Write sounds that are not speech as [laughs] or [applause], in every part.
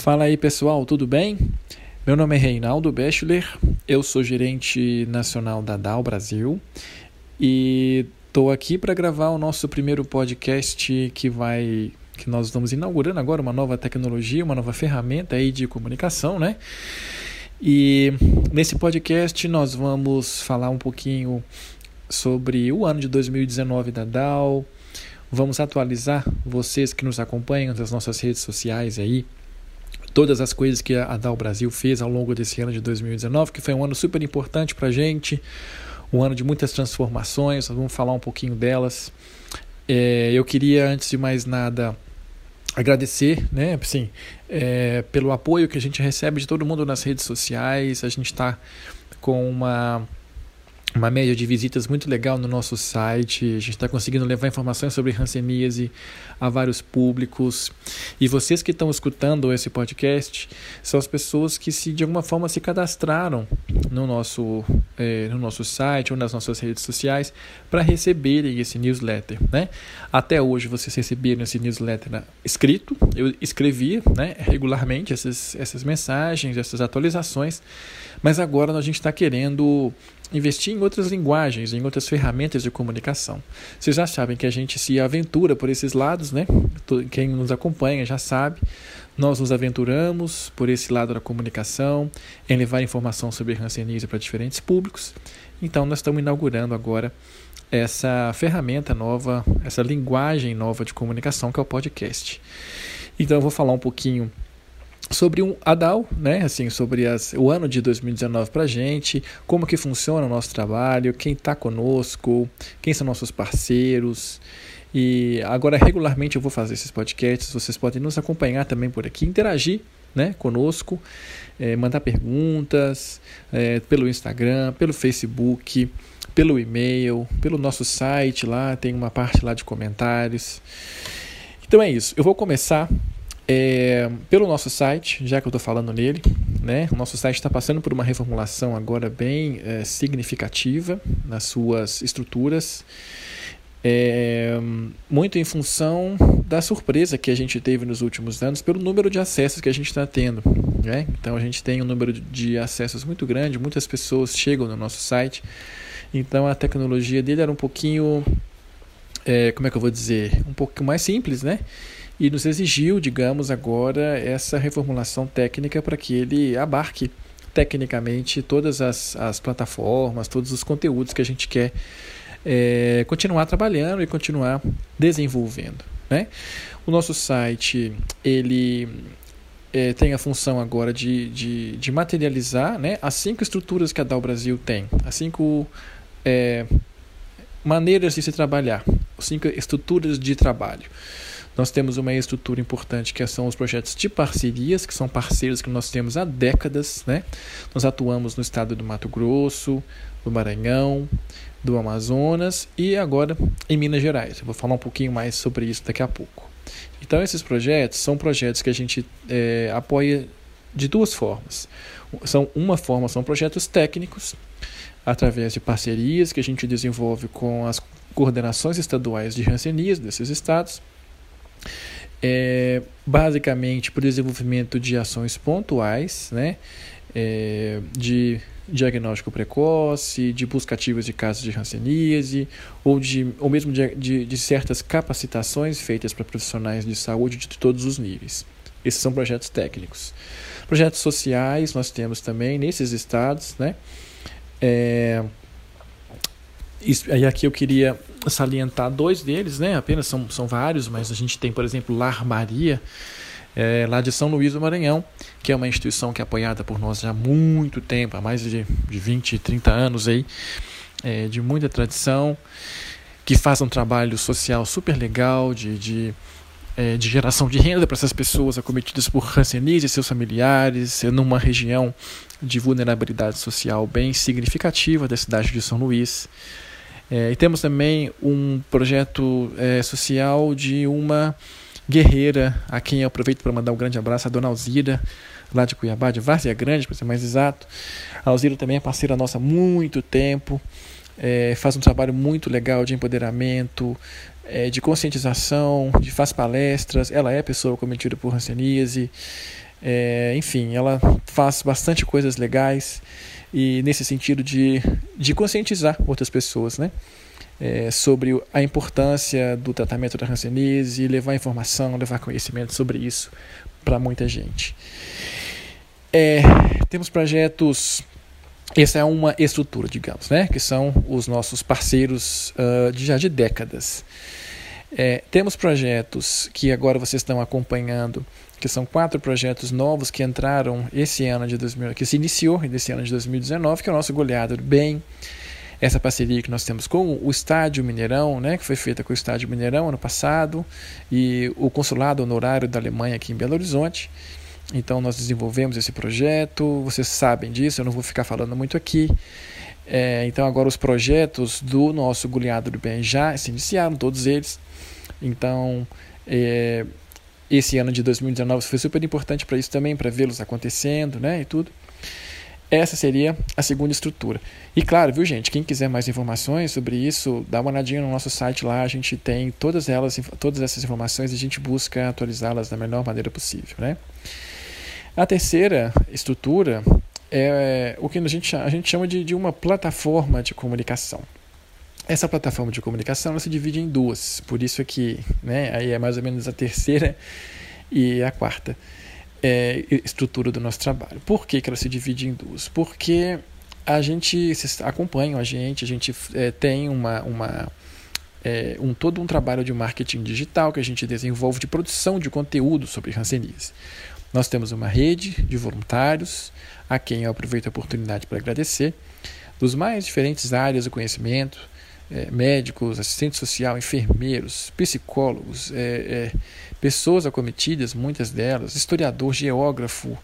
Fala aí pessoal, tudo bem? Meu nome é Reinaldo Bechler, eu sou gerente nacional da DAO Brasil e estou aqui para gravar o nosso primeiro podcast que vai que nós estamos inaugurando agora uma nova tecnologia, uma nova ferramenta aí de comunicação, né? E nesse podcast nós vamos falar um pouquinho sobre o ano de 2019 da DAO. Vamos atualizar vocês que nos acompanham nas nossas redes sociais aí todas as coisas que a DAO Brasil fez ao longo desse ano de 2019, que foi um ano super importante para a gente, um ano de muitas transformações, vamos falar um pouquinho delas. É, eu queria, antes de mais nada, agradecer né, assim, é, pelo apoio que a gente recebe de todo mundo nas redes sociais, a gente está com uma uma média de visitas muito legal no nosso site. A gente está conseguindo levar informações sobre hanseníase a vários públicos. E vocês que estão escutando esse podcast são as pessoas que se de alguma forma se cadastraram no nosso, eh, no nosso site ou nas nossas redes sociais para receberem esse newsletter. Né? Até hoje vocês receberam esse newsletter escrito. Eu escrevia né, regularmente essas, essas mensagens, essas atualizações. Mas agora a gente está querendo investir em outras linguagens, em outras ferramentas de comunicação. Vocês já sabem que a gente se aventura por esses lados, né? Quem nos acompanha já sabe. Nós nos aventuramos por esse lado da comunicação, em levar informação sobre hanseníase para diferentes públicos. Então, nós estamos inaugurando agora essa ferramenta nova, essa linguagem nova de comunicação que é o podcast. Então, eu vou falar um pouquinho sobre um ADAL, né, assim, sobre as, o ano de 2019 para gente, como que funciona o nosso trabalho, quem está conosco, quem são nossos parceiros. E agora regularmente eu vou fazer esses podcasts, vocês podem nos acompanhar também por aqui, interagir né, conosco, é, mandar perguntas é, pelo Instagram, pelo Facebook, pelo e-mail, pelo nosso site lá, tem uma parte lá de comentários. Então é isso, eu vou começar é, pelo nosso site, já que eu estou falando nele, né? O nosso site está passando por uma reformulação agora bem é, significativa nas suas estruturas, é, muito em função da surpresa que a gente teve nos últimos anos pelo número de acessos que a gente está tendo. Né? Então a gente tem um número de acessos muito grande, muitas pessoas chegam no nosso site, então a tecnologia dele era um pouquinho, é, como é que eu vou dizer, um pouco mais simples, né? e nos exigiu, digamos, agora essa reformulação técnica para que ele abarque tecnicamente todas as, as plataformas, todos os conteúdos que a gente quer é, continuar trabalhando e continuar desenvolvendo. Né? O nosso site ele é, tem a função agora de, de, de, materializar né, as cinco estruturas que a DAO Brasil tem, as cinco é, maneiras de se trabalhar, cinco estruturas de trabalho. Nós temos uma estrutura importante que são os projetos de parcerias, que são parceiros que nós temos há décadas. Né? Nós atuamos no estado do Mato Grosso, do Maranhão, do Amazonas e agora em Minas Gerais. Eu vou falar um pouquinho mais sobre isso daqui a pouco. Então, esses projetos são projetos que a gente é, apoia de duas formas. São uma forma são projetos técnicos através de parcerias que a gente desenvolve com as coordenações estaduais de rancenias desses estados é, basicamente para o desenvolvimento de ações pontuais, né? É, de diagnóstico precoce, de busca ativa de casos de hanseníase, ou, de, ou mesmo de, de, de certas capacitações feitas para profissionais de saúde de todos os níveis. Esses são projetos técnicos. Projetos sociais nós temos também nesses estados, né? É, e aqui eu queria salientar dois deles, né? Apenas são, são vários, mas a gente tem, por exemplo, Lar Maria, é, lá de São Luís do Maranhão, que é uma instituição que é apoiada por nós já há muito tempo, há mais de, de 20, 30 anos aí, é, de muita tradição, que faz um trabalho social super legal de, de, é, de geração de renda para essas pessoas acometidas por Hanseníase e seus familiares, numa região de vulnerabilidade social bem significativa da cidade de São Luís. É, e temos também um projeto é, social de uma guerreira, a quem eu aproveito para mandar um grande abraço, a dona Alzira, lá de Cuiabá, de Várzea Grande, para ser mais exato. A Alzira também é parceira nossa há muito tempo, é, faz um trabalho muito legal de empoderamento, é, de conscientização, de faz palestras. Ela é pessoa cometida por hanseníase. É, enfim, ela faz bastante coisas legais e nesse sentido de, de conscientizar outras pessoas, né? É, sobre a importância do tratamento da hanseníase, levar informação, levar conhecimento sobre isso para muita gente. É, temos projetos essa é uma estrutura, digamos, né? que são os nossos parceiros uh, de já de décadas. É, temos projetos que agora vocês estão acompanhando, que são quatro projetos novos que entraram esse ano de 2000, que se iniciou nesse ano de 2019, que é o nosso Goleado do Bem, essa parceria que nós temos com o Estádio Mineirão, né, que foi feita com o Estádio Mineirão ano passado, e o Consulado Honorário da Alemanha aqui em Belo Horizonte. Então nós desenvolvemos esse projeto, vocês sabem disso, eu não vou ficar falando muito aqui. É, então agora os projetos do nosso Goleado do Bem já se iniciaram, todos eles. Então é, esse ano de 2019 foi super importante para isso também, para vê-los acontecendo né, e tudo. Essa seria a segunda estrutura. E claro, viu gente, quem quiser mais informações sobre isso, dá uma olhadinha no nosso site lá, a gente tem todas elas, todas essas informações e a gente busca atualizá-las da melhor maneira possível, né? A terceira estrutura é o que a gente, a gente chama de, de uma plataforma de comunicação. Essa plataforma de comunicação se divide em duas, por isso aqui, né, aí é mais ou menos a terceira e a quarta é, estrutura do nosso trabalho. Por que, que ela se divide em duas? Porque a gente acompanha a gente, a gente é, tem uma, uma é, um todo um trabalho de marketing digital que a gente desenvolve de produção de conteúdo sobre Hanseníase. Nós temos uma rede de voluntários, a quem eu aproveito a oportunidade para agradecer, dos mais diferentes áreas do conhecimento, é, médicos, assistente social, enfermeiros, psicólogos, é, é, pessoas acometidas, muitas delas, historiador, geógrafo,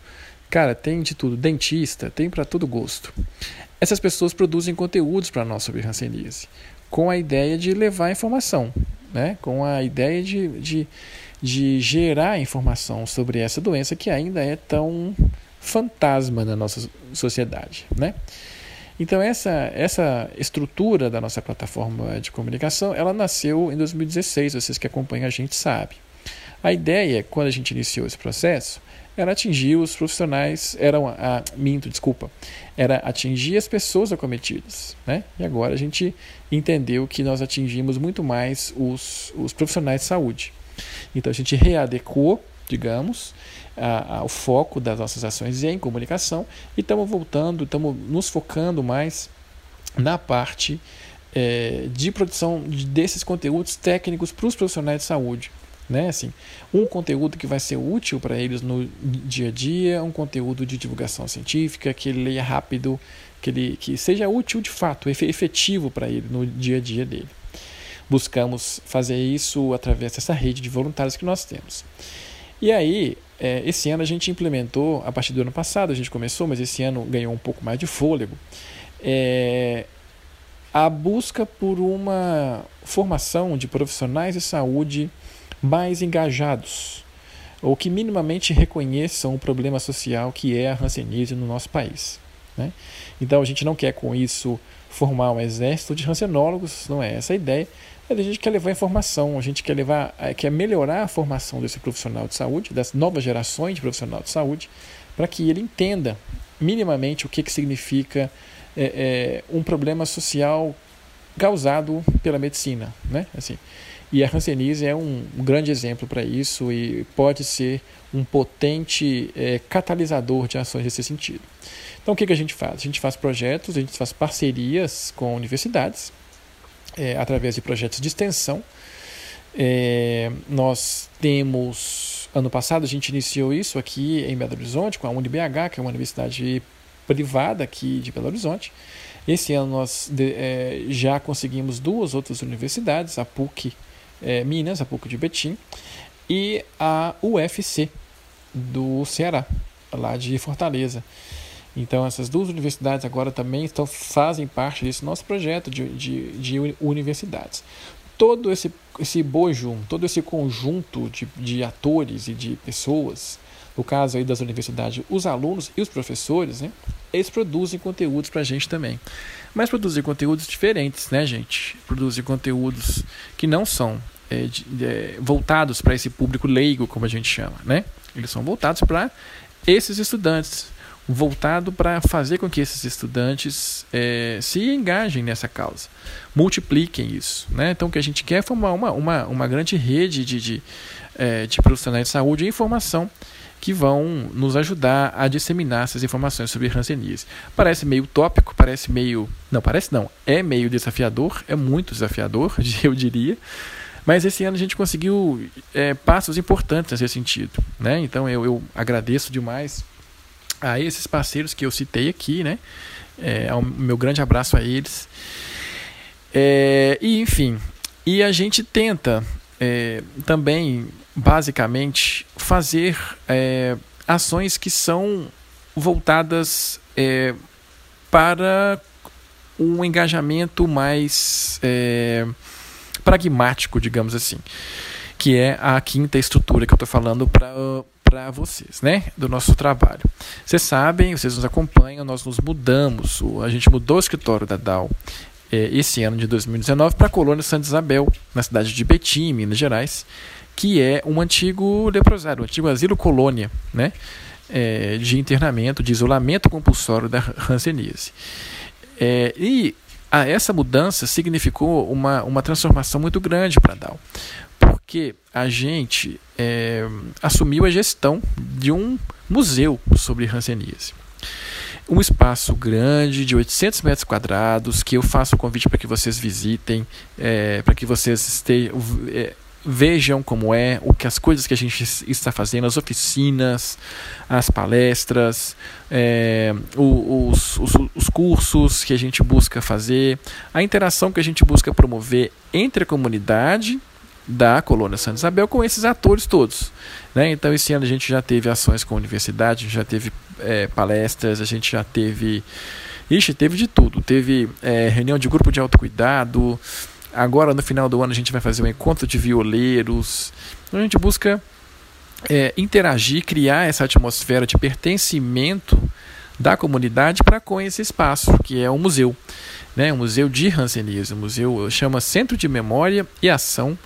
cara, tem de tudo, dentista, tem para todo gosto. Essas pessoas produzem conteúdos para nós sobre hanseníase, com a ideia de levar informação, né? com a ideia de, de de gerar informação sobre essa doença que ainda é tão fantasma na nossa sociedade, né? Então essa essa estrutura da nossa plataforma de comunicação, ela nasceu em 2016, vocês que acompanham a gente sabem. A ideia, quando a gente iniciou esse processo, era atingir os profissionais, era a, minto, desculpa, era atingir as pessoas acometidas, né? E agora a gente entendeu que nós atingimos muito mais os, os profissionais de saúde. Então a gente readequou, digamos, a, a, o foco das nossas ações em comunicação e estamos voltando, estamos nos focando mais na parte é, de produção desses conteúdos técnicos para os profissionais de saúde. Né? Assim, um conteúdo que vai ser útil para eles no dia a dia, um conteúdo de divulgação científica, que ele leia rápido, que, ele, que seja útil de fato, efetivo para ele no dia a dia dele buscamos fazer isso através dessa rede de voluntários que nós temos. E aí, é, esse ano a gente implementou, a partir do ano passado a gente começou, mas esse ano ganhou um pouco mais de fôlego, é, a busca por uma formação de profissionais de saúde engajados, ou que minimamente reconheçam o problema social que é a hanseníase no nosso país. Né? Então a gente não quer com isso formar um exército de hansenólogos, não é essa a ideia, a gente quer levar informação, a gente quer levar, eh, quer melhorar a formação desse profissional de saúde, das novas gerações de profissional de saúde, para que ele entenda minimamente o que, que significa é, é, um problema social causado pela medicina, né? Assim, e a Hanseníase é um, um grande exemplo para isso e pode ser um potente é, catalisador de ações nesse sentido. Então, o que, que a gente faz? A gente faz projetos, a gente faz parcerias com universidades, é, através de projetos de extensão. É, nós temos, ano passado, a gente iniciou isso aqui em Belo Horizonte, com a UniBH, que é uma universidade privada aqui de Belo Horizonte. Esse ano nós de, é, já conseguimos duas outras universidades, a PUC é, Minas, a PUC de Betim, e a UFC do Ceará, lá de Fortaleza. Então, essas duas universidades agora também estão, fazem parte desse nosso projeto de, de, de universidades. Todo esse, esse bojo, todo esse conjunto de, de atores e de pessoas, no caso aí das universidades, os alunos e os professores, né, eles produzem conteúdos para a gente também. Mas produzem conteúdos diferentes, né, gente? Produzem conteúdos que não são é, de, voltados para esse público leigo, como a gente chama, né? Eles são voltados para esses estudantes, voltado para fazer com que esses estudantes é, se engajem nessa causa, multipliquem isso. Né? Então, o que a gente quer é formar uma, uma, uma grande rede de, de, é, de profissionais de saúde e informação que vão nos ajudar a disseminar essas informações sobre hanseníase. Parece meio tópico, parece meio. Não, parece não. É meio desafiador, é muito desafiador, [laughs] eu diria. Mas esse ano a gente conseguiu é, passos importantes nesse sentido. Né? Então eu, eu agradeço demais a esses parceiros que eu citei aqui, né? É, o meu grande abraço a eles. É, e enfim, e a gente tenta é, também, basicamente, fazer é, ações que são voltadas é, para um engajamento mais é, pragmático, digamos assim, que é a quinta estrutura que eu estou falando para para vocês, né? Do nosso trabalho. Vocês sabem, vocês nos acompanham, nós nos mudamos, a gente mudou o escritório da DAO é, esse ano de 2019 para a colônia Santa Isabel, na cidade de Betim, Minas Gerais, que é um antigo leprosário, um antigo asilo colônia, né? É, de internamento, de isolamento compulsório da Hanseníase. É, e a, essa mudança significou uma, uma transformação muito grande para a DAO porque a gente é, assumiu a gestão de um museu sobre Hanseníase. Um espaço grande, de 800 metros quadrados, que eu faço o convite para que vocês visitem, é, para que vocês estejam, é, vejam como é, o que as coisas que a gente está fazendo, as oficinas, as palestras, é, os, os, os, cursos que a gente busca fazer, a interação que a gente busca promover entre a comunidade da Colônia Santa Isabel com esses atores todos. Né? Então, esse ano a gente já teve ações com a universidade, já teve é, palestras, a gente já teve. Ixi, teve de tudo. Teve é, reunião de grupo de autocuidado. Agora, no final do ano, a gente vai fazer um encontro de violeiros. Então, a gente busca é, interagir, criar essa atmosfera de pertencimento da comunidade para com esse espaço, que é o museu. Né? O Museu de Hanseníase. O museu chama Centro de Memória e Ação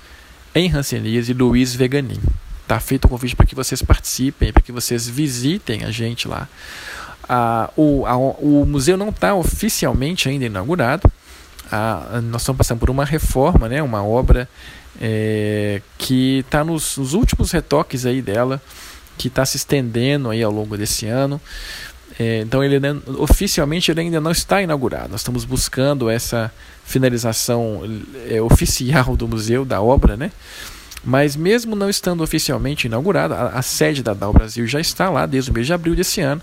em Rancenias e Luiz Veganin. Tá feito o convite para que vocês participem, para que vocês visitem a gente lá. Ah, o, a, o museu não está oficialmente ainda inaugurado. Ah, nós estamos passando por uma reforma, né, uma obra é, que está nos, nos, últimos retoques aí dela, que está se estendendo aí ao longo desse ano. É, então ele oficialmente ele ainda não está inaugurado. Nós estamos buscando essa finalização é, oficial do museu da obra, né? Mas mesmo não estando oficialmente inaugurada, a, a, sede da DAO Brasil já está lá desde o mês de abril desse ano.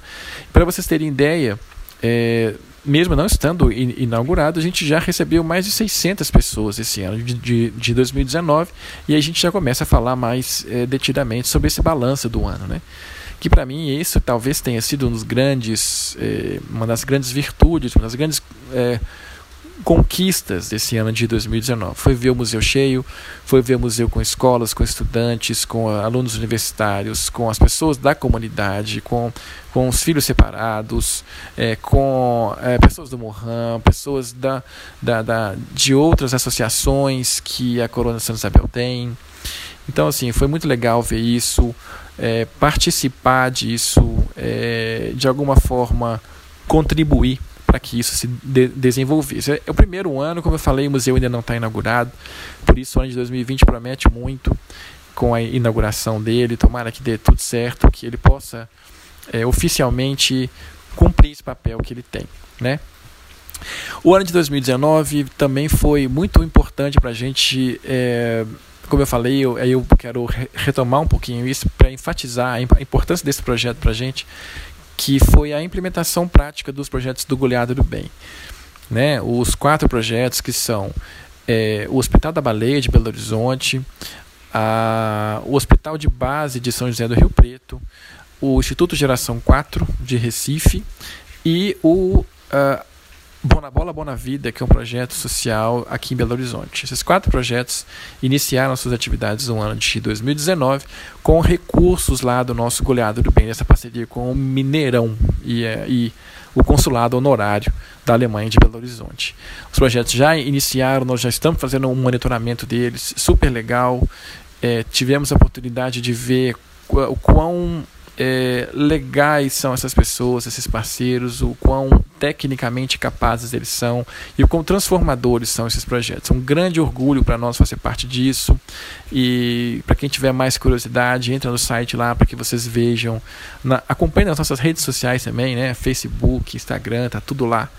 Para vocês terem ideia, é, mesmo não estando inaugurado, a gente já recebeu mais de 600 pessoas esse ano de, de, de 2019 e a gente já começa a falar mais é, detidamente sobre esse balanço do ano, né? que para mim isso talvez tenha sido um dos grandes, eh, uma das grandes virtudes, uma das grandes eh, conquistas desse ano de 2019. Foi ver o museu cheio, foi ver o museu com escolas, com estudantes, com alunos universitários, com as pessoas da comunidade, com, com os filhos separados, é, com é, pessoas do Mohan, pessoas da, da, da, de outras associações que a Corona Santa Isabel tem. Então, assim, foi muito legal ver isso é, participar disso, é, de alguma forma contribuir para que isso se de desenvolvesse. É o primeiro ano, como eu falei, o museu ainda não está inaugurado, por isso o ano de 2020 promete muito com a inauguração dele. Tomara que dê tudo certo, que ele possa é, oficialmente cumprir esse papel que ele tem, né? O ano de 2019 também foi muito importante para a gente é, como eu falei, eu, eu quero retomar um pouquinho isso para enfatizar a importância desse projeto para a gente, que foi a implementação prática dos projetos do Goleado do Bem. Né? Os quatro projetos que são é, o Hospital da Baleia de Belo Horizonte, a, o Hospital de Base de São José do Rio Preto, o Instituto Geração 4 de Recife e o, Bona Bola Bona Vida, que é um projeto social aqui em Belo Horizonte. Esses quatro projetos iniciaram suas atividades no ano de 2019 com recursos lá do nosso goleado do bem, dessa parceria com o Mineirão e, é, e o consulado honorário da Alemanha de Belo Horizonte. Os projetos já iniciaram, nós já estamos fazendo um monitoramento deles, super legal. É, tivemos a oportunidade de ver o quão é, legais são essas pessoas, esses parceiros, o quão tecnicamente capazes eles são e o quão transformadores são esses projetos. É um grande orgulho para nós fazer parte disso. E para quem tiver mais curiosidade, entra no site lá para que vocês vejam. Na, acompanhe nas nossas redes sociais também, né? Facebook, Instagram, tá tudo lá.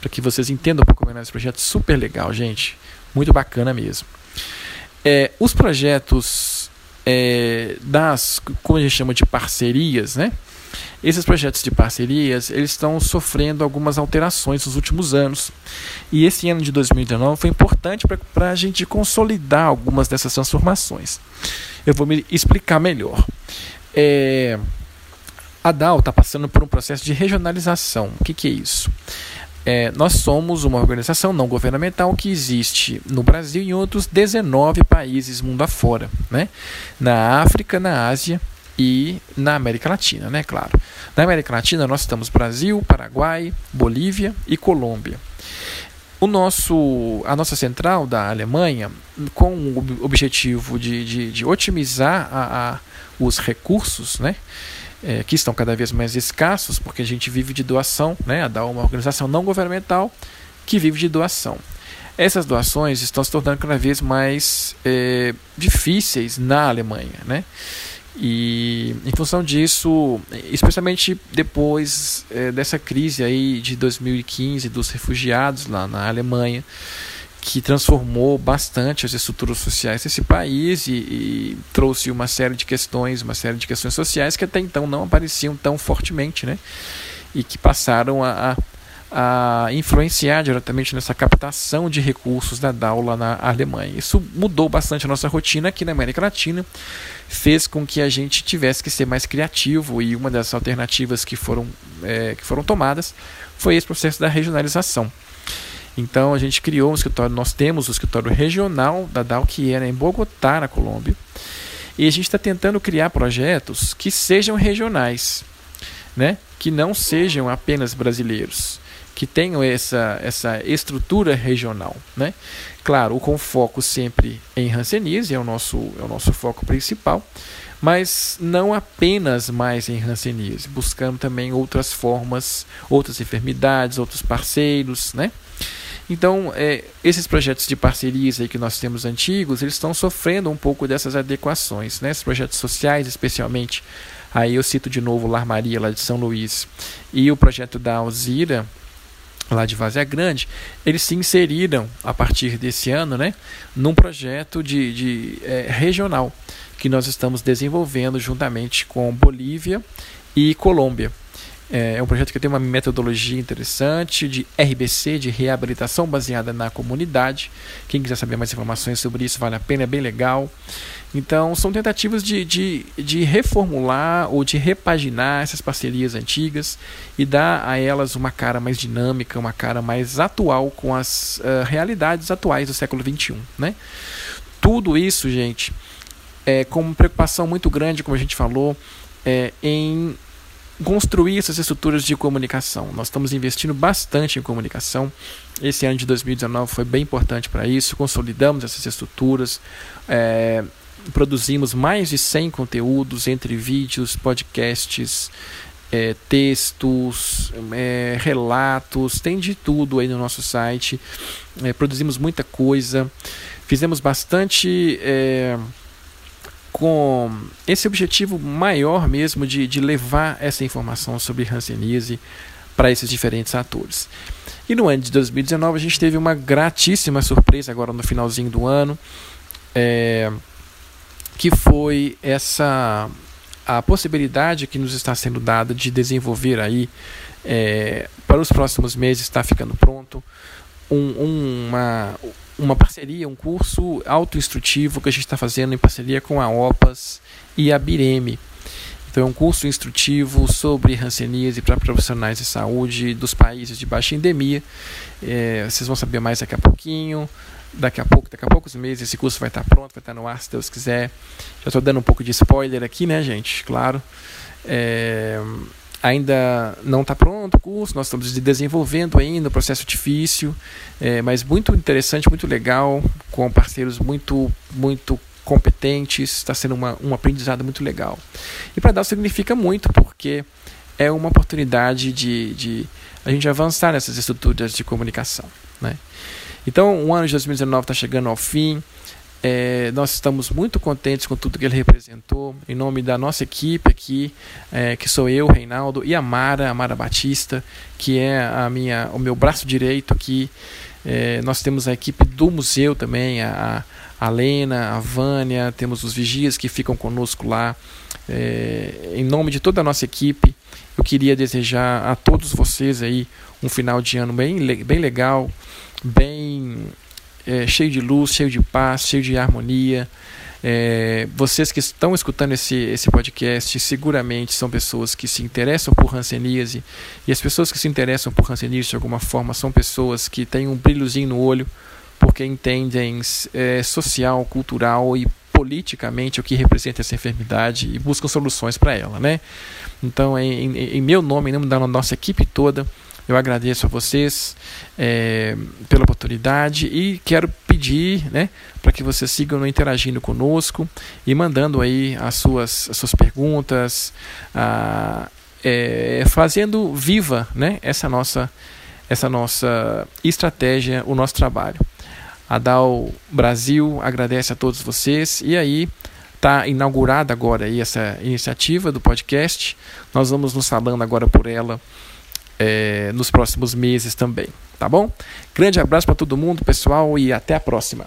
Para que vocês entendam um pouco melhor esse projeto. Super legal, gente. Muito bacana mesmo. É, os projetos é, das, como a gente chama de parcerias, né? Esses projetos de parcerias eles estão sofrendo algumas alterações nos últimos anos. E esse ano de 2019 foi importante para a gente consolidar algumas dessas transformações. Eu vou me explicar melhor. É, a DAO está passando por um processo de regionalização. O que, que é isso? É, nós somos uma organização não governamental que existe no Brasil e em outros 19 países mundo afora, né? na África, na Ásia e na América Latina, né? claro. Na América Latina nós estamos Brasil, Paraguai, Bolívia e Colômbia. O nosso, a nossa central da Alemanha, com o objetivo de, de, de otimizar a, a, os recursos, né? É, que estão cada vez mais escassos, porque a gente vive de doação, né? a DAO é uma organização não governamental que vive de doação. Essas doações estão se tornando cada vez mais é, difíceis na Alemanha. Né? E em função disso, especialmente depois é, dessa crise aí de 2015 dos refugiados lá na Alemanha, que transformou bastante as estruturas sociais desse país e, e, trouxe uma série de questões, uma série de questões sociais que até então não apareciam tão fortemente, né? E que passaram a, a, a influenciar diretamente nessa captação de recursos da DAO lá na Alemanha. Isso mudou bastante a nossa rotina aqui na América Latina, fez com que a gente tivesse que ser mais criativo e uma das alternativas que foram, é, que foram tomadas foi esse processo da regionalização. Então a gente criou um escritório, nós temos o escritório regional da DAO, que era em Bogotá, na Colômbia. E a gente está tentando criar projetos que sejam regionais, né? que não sejam apenas brasileiros, que tenham essa, essa estrutura regional. Né? Claro, com foco sempre em Hanseníase, é o nosso, é o nosso foco principal, mas não apenas mais em Hanseníase, buscando também outras formas, outras enfermidades, outros parceiros, né? Então, é, esses projetos de parcerias aí que nós temos antigos, eles estão sofrendo um pouco dessas adequações, né? Esses projetos sociais, especialmente, aí eu cito de novo o Lar Maria, lá de São Luís, e o projeto da Alzira, lá de Vazia Grande, eles se inseriram, a partir desse ano, né, num projeto de, de é, regional, que nós estamos desenvolvendo juntamente com Bolívia e Colômbia. É, é um projeto que tem uma metodologia interessante de RBC, de reabilitação baseada na comunidade. Quem quiser saber mais informações sobre isso, vale a pena, é bem legal. Então, são tentativas de, de, de reformular ou de repaginar essas parcerias antigas e dar a elas uma cara mais dinâmica, uma cara mais atual com as uh, realidades atuais do século XXI. Né? Tudo isso, gente, é, com uma preocupação muito grande, como a gente falou, é, em construir essas estruturas de comunicação. Nós estamos investindo bastante em comunicação. Esse ano de 2019 foi bem importante para isso. Consolidamos essas estruturas, é, produzimos mais de 100 conteúdos entre vídeos, podcasts, é, textos, é, relatos, tem de tudo aí no nosso site. É, produzimos muita coisa, fizemos bastante é, com esse objetivo maior mesmo de, de levar essa informação sobre Hanseníase para esses diferentes atores. E no ano de 2019 a gente teve uma gratíssima surpresa agora no finalzinho do ano, é, que foi essa a possibilidade que nos está sendo dada de desenvolver aí é, para os próximos meses está ficando pronto um, uma uma parceria, um curso autoinstrutivo que a gente está fazendo em parceria com a OPAS e a Bireme. Então, é um curso instrutivo sobre hanseníase para profissionais de saúde dos países de baixa endemia. É, vocês vão saber mais daqui a pouquinho. Daqui a pouco, daqui a poucos meses, esse curso vai estar pronto, vai estar no ar, se Deus quiser. Já estou dando um pouco de spoiler aqui, né, gente? Claro. É, ainda não está pronto o curso, nós estamos desenvolvendo ainda, um processo difícil, é, mas muito interessante, muito legal, com parceiros muito, muito competentes, está sendo uma, um aprendizado muito legal. E para dar significa muito, porque é uma oportunidade de, de a gente avançar nessas estruturas de comunicação. Né? Então, o ano de 2019 está chegando ao fim. É, nós estamos muito contentes com tudo que ele representou. Em nome da nossa equipe aqui, é, que sou eu, Reinaldo, e a Mara, a Mara Batista, que é a minha, o meu braço direito aqui. É, nós temos a equipe do museu também, a, a Lena, a Vânia, temos os vigias que ficam conosco lá. É, em nome de toda a nossa equipe, eu queria desejar a todos vocês aí um final de ano bem, bem legal, bem é, cheio de luz, cheio de paz, cheio de harmonia. É, vocês que estão escutando esse, esse podcast seguramente são pessoas que se interessam por hanseníase e as pessoas que se interessam por hanseníase de alguma forma são pessoas que têm um brilhozinho no olho porque entendem é, social, cultural e politicamente o que representa essa enfermidade e buscam soluções para ela, né? Então, em, em, em meu nome, em nome da nossa equipe toda, eu agradeço a vocês é, pela oportunidade e quero pedir né, para que vocês sigam interagindo conosco e mandando aí as suas, as suas perguntas, a, é, fazendo viva né, essa, nossa, essa nossa estratégia, o nosso trabalho. A DAO Brasil agradece a todos vocês e aí está inaugurada agora aí essa iniciativa do podcast. Nós vamos nos falando agora por ela é, nos próximos meses também, tá bom? Grande abraço para todo mundo, pessoal, e até a próxima.